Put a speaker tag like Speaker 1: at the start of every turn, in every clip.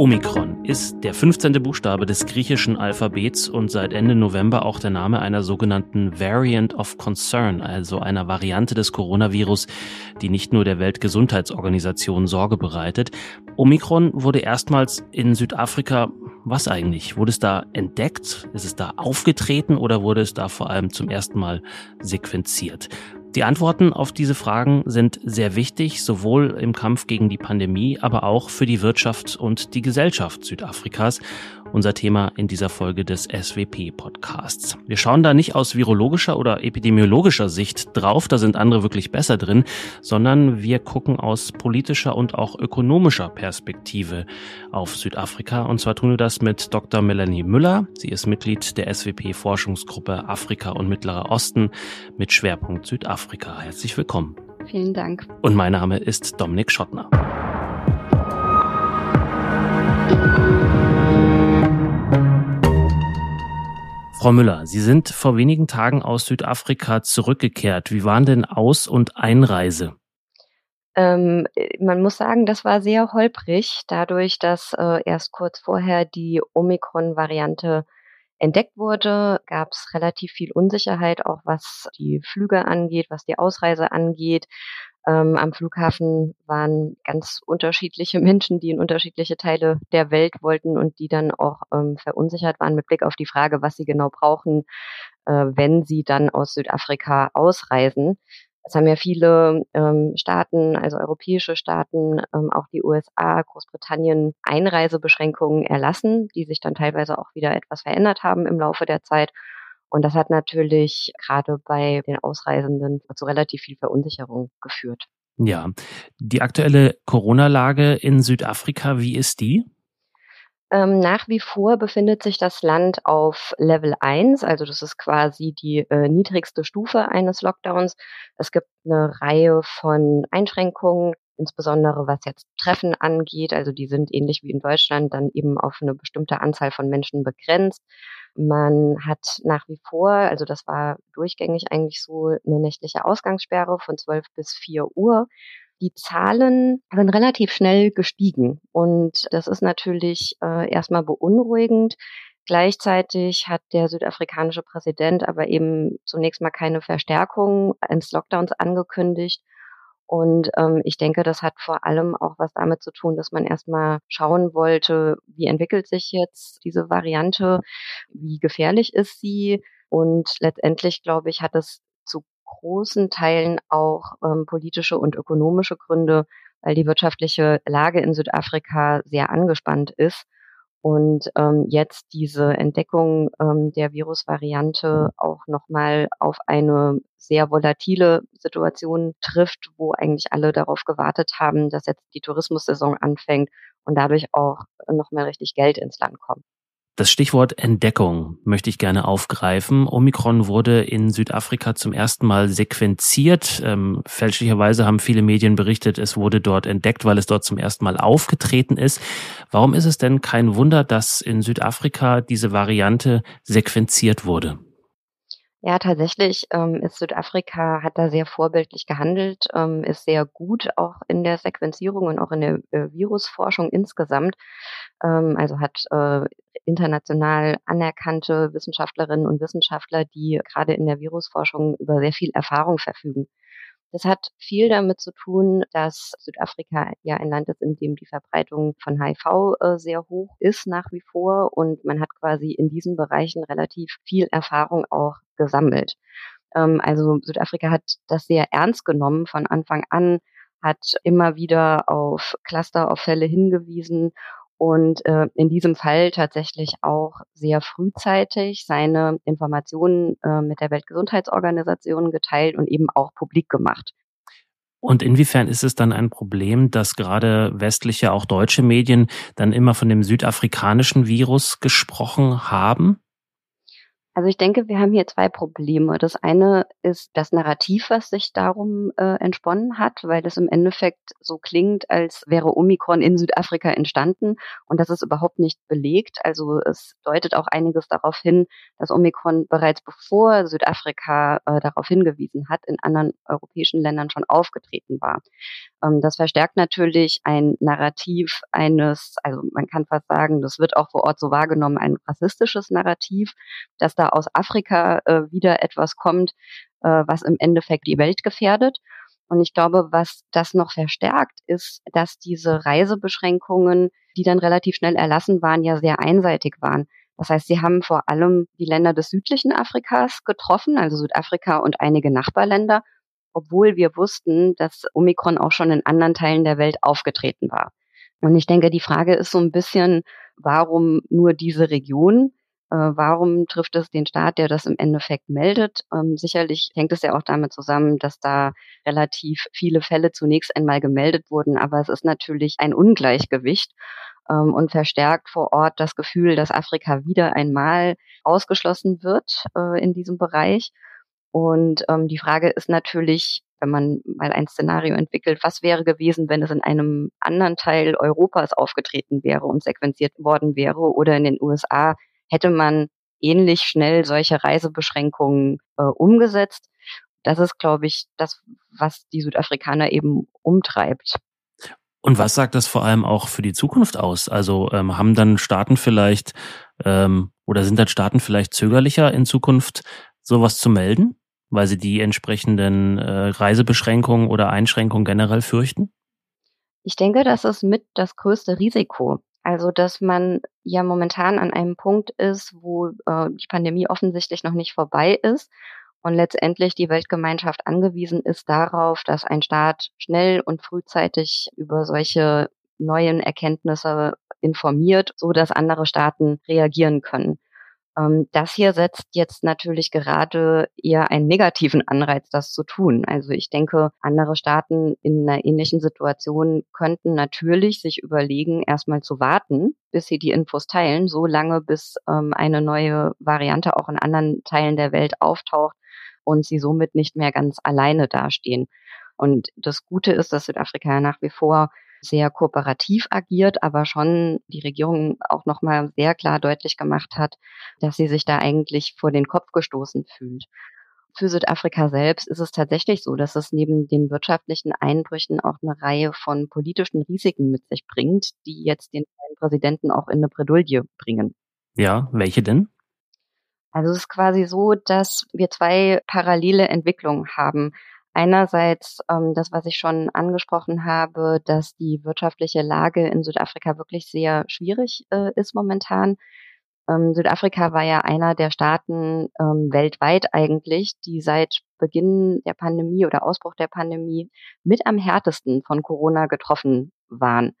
Speaker 1: Omikron ist der 15. Buchstabe des griechischen Alphabets und seit Ende November auch der Name einer sogenannten Variant of Concern, also einer Variante des Coronavirus, die nicht nur der Weltgesundheitsorganisation Sorge bereitet. Omikron wurde erstmals in Südafrika, was eigentlich? Wurde es da entdeckt? Ist es da aufgetreten oder wurde es da vor allem zum ersten Mal sequenziert? Die Antworten auf diese Fragen sind sehr wichtig, sowohl im Kampf gegen die Pandemie, aber auch für die Wirtschaft und die Gesellschaft Südafrikas unser Thema in dieser Folge des SWP-Podcasts. Wir schauen da nicht aus virologischer oder epidemiologischer Sicht drauf, da sind andere wirklich besser drin, sondern wir gucken aus politischer und auch ökonomischer Perspektive auf Südafrika. Und zwar tun wir das mit Dr. Melanie Müller. Sie ist Mitglied der SWP-Forschungsgruppe Afrika und Mittlerer Osten mit Schwerpunkt Südafrika. Herzlich willkommen.
Speaker 2: Vielen Dank.
Speaker 1: Und mein Name ist Dominik Schottner. Frau Müller, Sie sind vor wenigen Tagen aus Südafrika zurückgekehrt. Wie waren denn Aus- und Einreise?
Speaker 2: Ähm, man muss sagen, das war sehr holprig, dadurch, dass äh, erst kurz vorher die Omikron-Variante entdeckt wurde, gab es relativ viel Unsicherheit, auch was die Flüge angeht, was die Ausreise angeht. Ähm, am Flughafen waren ganz unterschiedliche Menschen, die in unterschiedliche Teile der Welt wollten und die dann auch ähm, verunsichert waren mit Blick auf die Frage, was sie genau brauchen, äh, wenn sie dann aus Südafrika ausreisen. Es haben ja viele ähm, Staaten, also europäische Staaten, ähm, auch die USA, Großbritannien, Einreisebeschränkungen erlassen, die sich dann teilweise auch wieder etwas verändert haben im Laufe der Zeit. Und das hat natürlich gerade bei den Ausreisenden zu relativ viel Verunsicherung geführt.
Speaker 1: Ja, die aktuelle Corona-Lage in Südafrika, wie ist die?
Speaker 2: Ähm, nach wie vor befindet sich das Land auf Level 1, also das ist quasi die äh, niedrigste Stufe eines Lockdowns. Es gibt eine Reihe von Einschränkungen, insbesondere was jetzt Treffen angeht. Also die sind ähnlich wie in Deutschland dann eben auf eine bestimmte Anzahl von Menschen begrenzt. Man hat nach wie vor, also das war durchgängig eigentlich so eine nächtliche Ausgangssperre von 12 bis 4 Uhr. Die Zahlen sind relativ schnell gestiegen und das ist natürlich äh, erstmal beunruhigend. Gleichzeitig hat der südafrikanische Präsident aber eben zunächst mal keine Verstärkung eines Lockdowns angekündigt und ähm, ich denke, das hat vor allem auch was damit zu tun, dass man erstmal schauen wollte, wie entwickelt sich jetzt diese Variante, wie gefährlich ist sie. Und letztendlich, glaube ich, hat es großen Teilen auch ähm, politische und ökonomische Gründe, weil die wirtschaftliche Lage in Südafrika sehr angespannt ist und ähm, jetzt diese Entdeckung ähm, der Virusvariante auch nochmal auf eine sehr volatile Situation trifft, wo eigentlich alle darauf gewartet haben, dass jetzt die Tourismussaison anfängt und dadurch auch nochmal richtig Geld ins Land kommt.
Speaker 1: Das Stichwort Entdeckung möchte ich gerne aufgreifen. Omikron wurde in Südafrika zum ersten Mal sequenziert. Ähm, fälschlicherweise haben viele Medien berichtet, es wurde dort entdeckt, weil es dort zum ersten Mal aufgetreten ist. Warum ist es denn kein Wunder, dass in Südafrika diese Variante sequenziert wurde?
Speaker 2: Ja, tatsächlich ähm, ist Südafrika, hat da sehr vorbildlich gehandelt, ähm, ist sehr gut auch in der Sequenzierung und auch in der äh, Virusforschung insgesamt. Ähm, also hat äh, international anerkannte Wissenschaftlerinnen und Wissenschaftler, die gerade in der Virusforschung über sehr viel Erfahrung verfügen. Das hat viel damit zu tun, dass Südafrika ja ein Land ist, in dem die Verbreitung von HIV äh, sehr hoch ist nach wie vor und man hat quasi in diesen Bereichen relativ viel Erfahrung auch gesammelt. Ähm, also Südafrika hat das sehr ernst genommen von Anfang an, hat immer wieder auf Cluster, auf Fälle hingewiesen und äh, in diesem Fall tatsächlich auch sehr frühzeitig seine Informationen äh, mit der Weltgesundheitsorganisation geteilt und eben auch publik gemacht.
Speaker 1: Und inwiefern ist es dann ein Problem, dass gerade westliche, auch deutsche Medien dann immer von dem südafrikanischen Virus gesprochen haben?
Speaker 2: Also ich denke, wir haben hier zwei Probleme. Das eine ist das Narrativ, was sich darum äh, entsponnen hat, weil es im Endeffekt so klingt, als wäre Omikron in Südafrika entstanden und das ist überhaupt nicht belegt. Also es deutet auch einiges darauf hin, dass Omikron bereits bevor Südafrika äh, darauf hingewiesen hat, in anderen europäischen Ländern schon aufgetreten war. Ähm, das verstärkt natürlich ein Narrativ eines, also man kann fast sagen, das wird auch vor Ort so wahrgenommen, ein rassistisches Narrativ, dass da aus Afrika äh, wieder etwas kommt, äh, was im Endeffekt die Welt gefährdet. Und ich glaube, was das noch verstärkt, ist, dass diese Reisebeschränkungen, die dann relativ schnell erlassen waren, ja sehr einseitig waren. Das heißt, sie haben vor allem die Länder des südlichen Afrikas getroffen, also Südafrika und einige Nachbarländer, obwohl wir wussten, dass Omikron auch schon in anderen Teilen der Welt aufgetreten war. Und ich denke, die Frage ist so ein bisschen, warum nur diese Region? Äh, warum trifft es den Staat, der das im Endeffekt meldet? Ähm, sicherlich hängt es ja auch damit zusammen, dass da relativ viele Fälle zunächst einmal gemeldet wurden, aber es ist natürlich ein Ungleichgewicht ähm, und verstärkt vor Ort das Gefühl, dass Afrika wieder einmal ausgeschlossen wird äh, in diesem Bereich. Und ähm, die Frage ist natürlich, wenn man mal ein Szenario entwickelt, was wäre gewesen, wenn es in einem anderen Teil Europas aufgetreten wäre und sequenziert worden wäre oder in den USA, hätte man ähnlich schnell solche Reisebeschränkungen äh, umgesetzt. Das ist, glaube ich, das, was die Südafrikaner eben umtreibt.
Speaker 1: Und was sagt das vor allem auch für die Zukunft aus? Also ähm, haben dann Staaten vielleicht ähm, oder sind dann Staaten vielleicht zögerlicher in Zukunft sowas zu melden? Weil sie die entsprechenden äh, Reisebeschränkungen oder Einschränkungen generell fürchten?
Speaker 2: Ich denke, das ist mit das größte Risiko. Also, dass man ja momentan an einem Punkt ist, wo äh, die Pandemie offensichtlich noch nicht vorbei ist und letztendlich die Weltgemeinschaft angewiesen ist darauf, dass ein Staat schnell und frühzeitig über solche neuen Erkenntnisse informiert, so dass andere Staaten reagieren können. Ähm, das hier setzt jetzt natürlich gerade eher einen negativen Anreiz, das zu tun. Also ich denke, andere Staaten in einer ähnlichen Situation könnten natürlich sich überlegen, erstmal zu warten, bis sie die Infos teilen, so lange, bis ähm, eine neue Variante auch in anderen Teilen der Welt auftaucht und sie somit nicht mehr ganz alleine dastehen. Und das Gute ist, dass Südafrika nach wie vor sehr kooperativ agiert, aber schon die Regierung auch nochmal sehr klar deutlich gemacht hat, dass sie sich da eigentlich vor den Kopf gestoßen fühlt. Für Südafrika selbst ist es tatsächlich so, dass es neben den wirtschaftlichen Einbrüchen auch eine Reihe von politischen Risiken mit sich bringt, die jetzt den neuen Präsidenten auch in eine Bredouille bringen.
Speaker 1: Ja, welche denn?
Speaker 2: Also es ist quasi so, dass wir zwei parallele Entwicklungen haben. Einerseits ähm, das, was ich schon angesprochen habe, dass die wirtschaftliche Lage in Südafrika wirklich sehr schwierig äh, ist momentan. Ähm, Südafrika war ja einer der Staaten ähm, weltweit eigentlich, die seit Beginn der Pandemie oder Ausbruch der Pandemie mit am härtesten von Corona getroffen waren.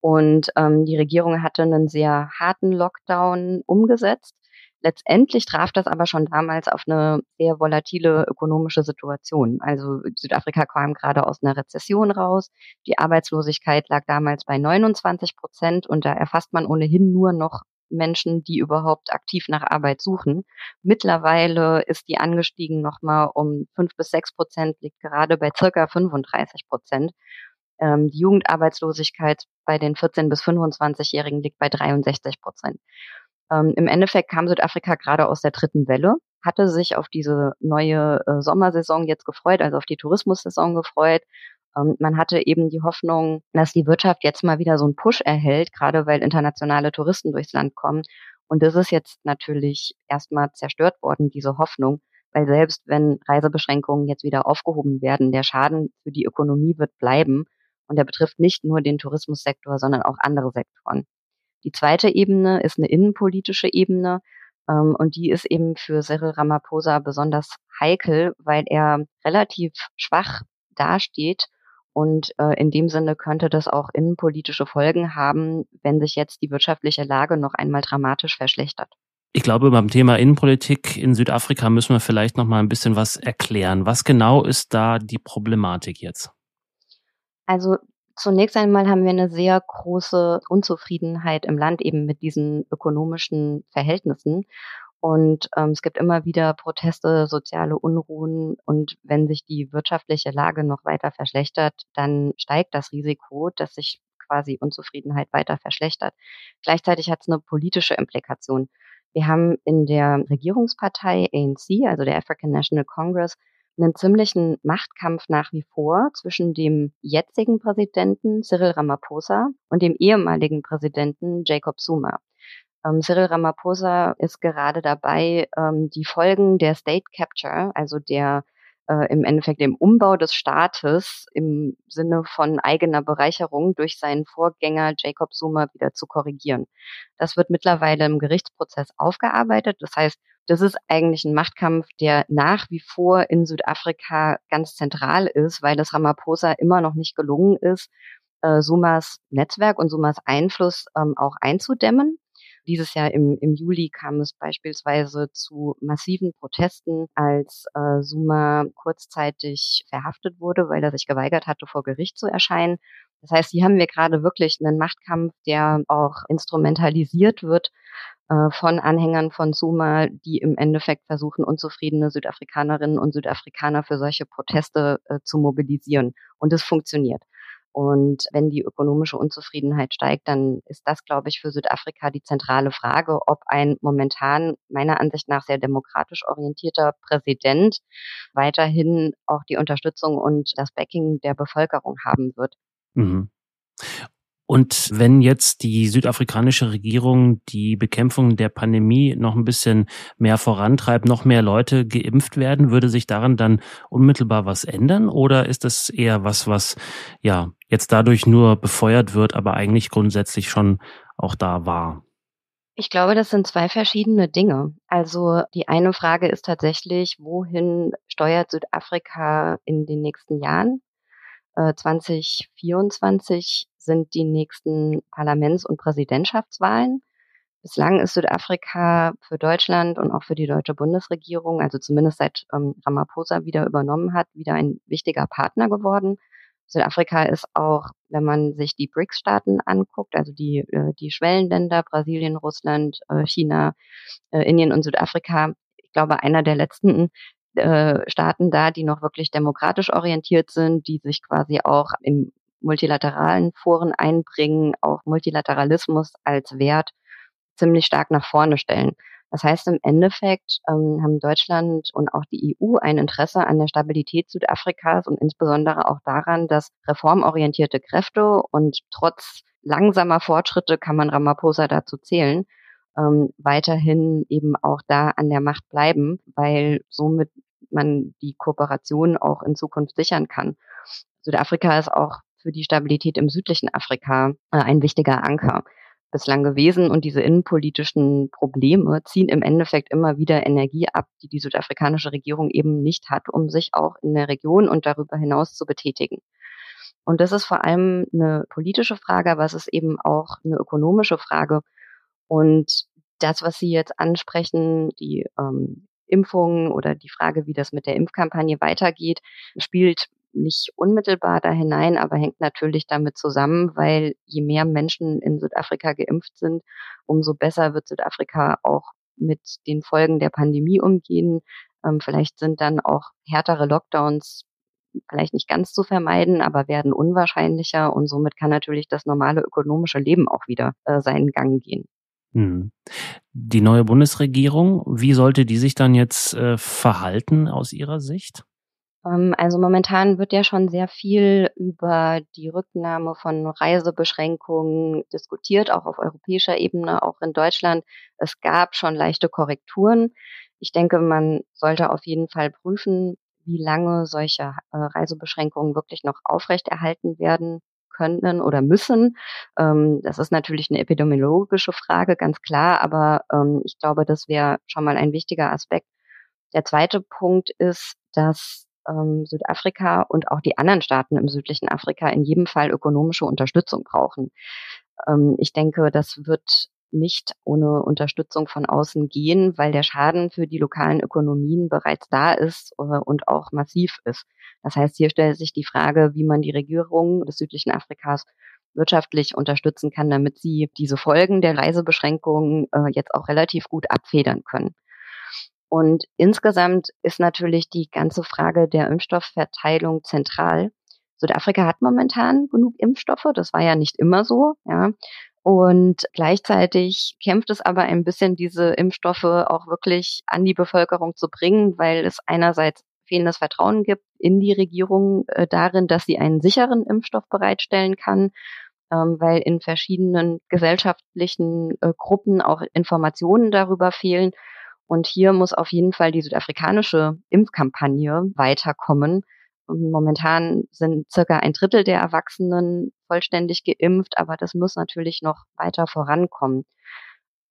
Speaker 2: Und ähm, die Regierung hatte einen sehr harten Lockdown umgesetzt Letztendlich traf das aber schon damals auf eine sehr volatile ökonomische Situation. Also Südafrika kam gerade aus einer Rezession raus. Die Arbeitslosigkeit lag damals bei 29 Prozent und da erfasst man ohnehin nur noch Menschen, die überhaupt aktiv nach Arbeit suchen. Mittlerweile ist die angestiegen nochmal um fünf bis sechs Prozent, liegt gerade bei circa 35 Prozent. Ähm, die Jugendarbeitslosigkeit bei den 14 bis 25-Jährigen liegt bei 63 Prozent. Ähm, Im Endeffekt kam Südafrika gerade aus der dritten Welle, hatte sich auf diese neue äh, Sommersaison jetzt gefreut, also auf die Tourismussaison gefreut. Ähm, man hatte eben die Hoffnung, dass die Wirtschaft jetzt mal wieder so einen Push erhält, gerade weil internationale Touristen durchs Land kommen. Und das ist jetzt natürlich erstmal zerstört worden, diese Hoffnung, weil selbst wenn Reisebeschränkungen jetzt wieder aufgehoben werden, der Schaden für die Ökonomie wird bleiben. Und der betrifft nicht nur den Tourismussektor, sondern auch andere Sektoren. Die zweite Ebene ist eine innenpolitische Ebene ähm, und die ist eben für Cyril Ramaphosa besonders heikel, weil er relativ schwach dasteht und äh, in dem Sinne könnte das auch innenpolitische Folgen haben, wenn sich jetzt die wirtschaftliche Lage noch einmal dramatisch verschlechtert.
Speaker 1: Ich glaube, beim Thema Innenpolitik in Südafrika müssen wir vielleicht noch mal ein bisschen was erklären. Was genau ist da die Problematik jetzt?
Speaker 2: Also Zunächst einmal haben wir eine sehr große Unzufriedenheit im Land eben mit diesen ökonomischen Verhältnissen. Und ähm, es gibt immer wieder Proteste, soziale Unruhen. Und wenn sich die wirtschaftliche Lage noch weiter verschlechtert, dann steigt das Risiko, dass sich quasi Unzufriedenheit weiter verschlechtert. Gleichzeitig hat es eine politische Implikation. Wir haben in der Regierungspartei ANC, also der African National Congress, einen ziemlichen Machtkampf nach wie vor zwischen dem jetzigen Präsidenten Cyril Ramaphosa und dem ehemaligen Präsidenten Jacob Zuma. Ähm, Cyril Ramaphosa ist gerade dabei, ähm, die Folgen der State Capture, also der äh, im Endeffekt dem Umbau des Staates im Sinne von eigener Bereicherung durch seinen Vorgänger Jacob Zuma wieder zu korrigieren. Das wird mittlerweile im Gerichtsprozess aufgearbeitet. Das heißt, das ist eigentlich ein Machtkampf, der nach wie vor in Südafrika ganz zentral ist, weil es Ramaphosa immer noch nicht gelungen ist, äh, Sumas Netzwerk und Sumas Einfluss ähm, auch einzudämmen. Dieses Jahr im, im Juli kam es beispielsweise zu massiven Protesten, als äh, Suma kurzzeitig verhaftet wurde, weil er sich geweigert hatte, vor Gericht zu erscheinen. Das heißt, hier haben wir gerade wirklich einen Machtkampf, der auch instrumentalisiert wird äh, von Anhängern von Suma, die im Endeffekt versuchen, unzufriedene Südafrikanerinnen und Südafrikaner für solche Proteste äh, zu mobilisieren. Und es funktioniert. Und wenn die ökonomische Unzufriedenheit steigt, dann ist das, glaube ich, für Südafrika die zentrale Frage, ob ein momentan meiner Ansicht nach sehr demokratisch orientierter Präsident weiterhin auch die Unterstützung und das Backing der Bevölkerung haben wird. Mhm.
Speaker 1: Und wenn jetzt die südafrikanische Regierung die Bekämpfung der Pandemie noch ein bisschen mehr vorantreibt, noch mehr Leute geimpft werden, würde sich daran dann unmittelbar was ändern? Oder ist das eher was, was ja jetzt dadurch nur befeuert wird, aber eigentlich grundsätzlich schon auch da war?
Speaker 2: Ich glaube, das sind zwei verschiedene Dinge. Also die eine Frage ist tatsächlich, wohin steuert Südafrika in den nächsten Jahren? 2024 äh, sind die nächsten Parlaments- und Präsidentschaftswahlen. Bislang ist Südafrika für Deutschland und auch für die deutsche Bundesregierung, also zumindest seit ähm, Ramaphosa wieder übernommen hat, wieder ein wichtiger Partner geworden. Südafrika ist auch, wenn man sich die BRICS-Staaten anguckt, also die, äh, die Schwellenländer, Brasilien, Russland, äh, China, äh, Indien und Südafrika, ich glaube, einer der letzten, äh, Staaten da, die noch wirklich demokratisch orientiert sind, die sich quasi auch in multilateralen Foren einbringen, auch Multilateralismus als Wert ziemlich stark nach vorne stellen. Das heißt, im Endeffekt ähm, haben Deutschland und auch die EU ein Interesse an der Stabilität Südafrikas und insbesondere auch daran, dass reformorientierte Kräfte und trotz langsamer Fortschritte kann man Ramaphosa dazu zählen, ähm, weiterhin eben auch da an der Macht bleiben, weil somit man die Kooperation auch in Zukunft sichern kann. Südafrika ist auch für die Stabilität im südlichen Afrika äh, ein wichtiger Anker bislang gewesen und diese innenpolitischen Probleme ziehen im Endeffekt immer wieder Energie ab, die die südafrikanische Regierung eben nicht hat, um sich auch in der Region und darüber hinaus zu betätigen. Und das ist vor allem eine politische Frage, aber es ist eben auch eine ökonomische Frage, und das, was Sie jetzt ansprechen, die ähm, Impfungen oder die Frage, wie das mit der Impfkampagne weitergeht, spielt nicht unmittelbar da hinein, aber hängt natürlich damit zusammen, weil je mehr Menschen in Südafrika geimpft sind, umso besser wird Südafrika auch mit den Folgen der Pandemie umgehen. Ähm, vielleicht sind dann auch härtere Lockdowns vielleicht nicht ganz zu vermeiden, aber werden unwahrscheinlicher und somit kann natürlich das normale ökonomische Leben auch wieder äh, seinen Gang gehen.
Speaker 1: Hm. Die neue Bundesregierung, wie sollte die sich dann jetzt äh, verhalten aus Ihrer Sicht?
Speaker 2: Ähm, also momentan wird ja schon sehr viel über die Rücknahme von Reisebeschränkungen diskutiert, auch auf europäischer Ebene, auch in Deutschland. Es gab schon leichte Korrekturen. Ich denke, man sollte auf jeden Fall prüfen, wie lange solche äh, Reisebeschränkungen wirklich noch aufrechterhalten werden können oder müssen. Ähm, das ist natürlich eine epidemiologische Frage, ganz klar, aber ähm, ich glaube, das wäre schon mal ein wichtiger Aspekt. Der zweite Punkt ist, dass ähm, Südafrika und auch die anderen Staaten im südlichen Afrika in jedem Fall ökonomische Unterstützung brauchen. Ähm, ich denke, das wird nicht ohne Unterstützung von außen gehen, weil der Schaden für die lokalen Ökonomien bereits da ist äh, und auch massiv ist. Das heißt, hier stellt sich die Frage, wie man die Regierung des südlichen Afrikas wirtschaftlich unterstützen kann, damit sie diese Folgen der Reisebeschränkungen äh, jetzt auch relativ gut abfedern können. Und insgesamt ist natürlich die ganze Frage der Impfstoffverteilung zentral. Südafrika hat momentan genug Impfstoffe, das war ja nicht immer so, ja. Und gleichzeitig kämpft es aber ein bisschen, diese Impfstoffe auch wirklich an die Bevölkerung zu bringen, weil es einerseits fehlendes Vertrauen gibt in die Regierung äh, darin, dass sie einen sicheren Impfstoff bereitstellen kann, ähm, weil in verschiedenen gesellschaftlichen äh, Gruppen auch Informationen darüber fehlen. Und hier muss auf jeden Fall die südafrikanische Impfkampagne weiterkommen. Momentan sind circa ein Drittel der Erwachsenen vollständig geimpft, aber das muss natürlich noch weiter vorankommen.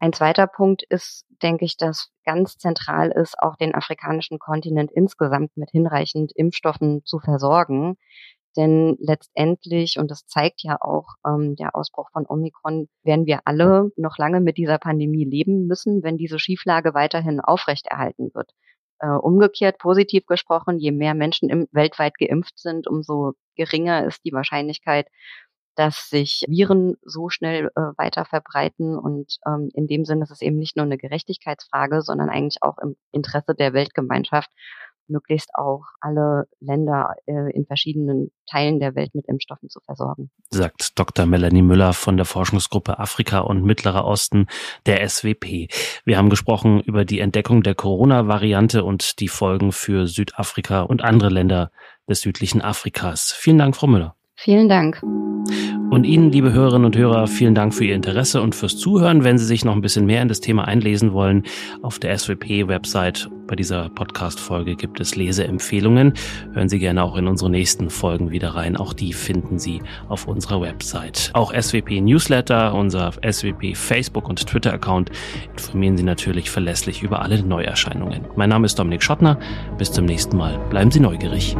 Speaker 2: Ein zweiter Punkt ist, denke ich, dass ganz zentral ist, auch den afrikanischen Kontinent insgesamt mit hinreichend Impfstoffen zu versorgen. Denn letztendlich, und das zeigt ja auch ähm, der Ausbruch von Omikron, werden wir alle noch lange mit dieser Pandemie leben müssen, wenn diese Schieflage weiterhin aufrechterhalten wird. Äh, umgekehrt, positiv gesprochen, je mehr Menschen im, weltweit geimpft sind, umso geringer ist die Wahrscheinlichkeit, dass sich Viren so schnell äh, weiter verbreiten. Und ähm, in dem Sinne ist es eben nicht nur eine Gerechtigkeitsfrage, sondern eigentlich auch im Interesse der Weltgemeinschaft, möglichst auch alle Länder äh, in verschiedenen Teilen der Welt mit Impfstoffen zu versorgen.
Speaker 1: Sagt Dr. Melanie Müller von der Forschungsgruppe Afrika und Mittlerer Osten der SWP. Wir haben gesprochen über die Entdeckung der Corona-Variante und die Folgen für Südafrika und andere Länder des südlichen Afrikas. Vielen Dank, Frau Müller.
Speaker 2: Vielen Dank.
Speaker 1: Und Ihnen, liebe Hörerinnen und Hörer, vielen Dank für Ihr Interesse und fürs Zuhören. Wenn Sie sich noch ein bisschen mehr in das Thema einlesen wollen, auf der SWP-Website bei dieser Podcast-Folge gibt es Leseempfehlungen. Hören Sie gerne auch in unsere nächsten Folgen wieder rein. Auch die finden Sie auf unserer Website. Auch SWP Newsletter, unser SWP Facebook und Twitter-Account informieren Sie natürlich verlässlich über alle Neuerscheinungen. Mein Name ist Dominik Schottner. Bis zum nächsten Mal. Bleiben Sie neugierig.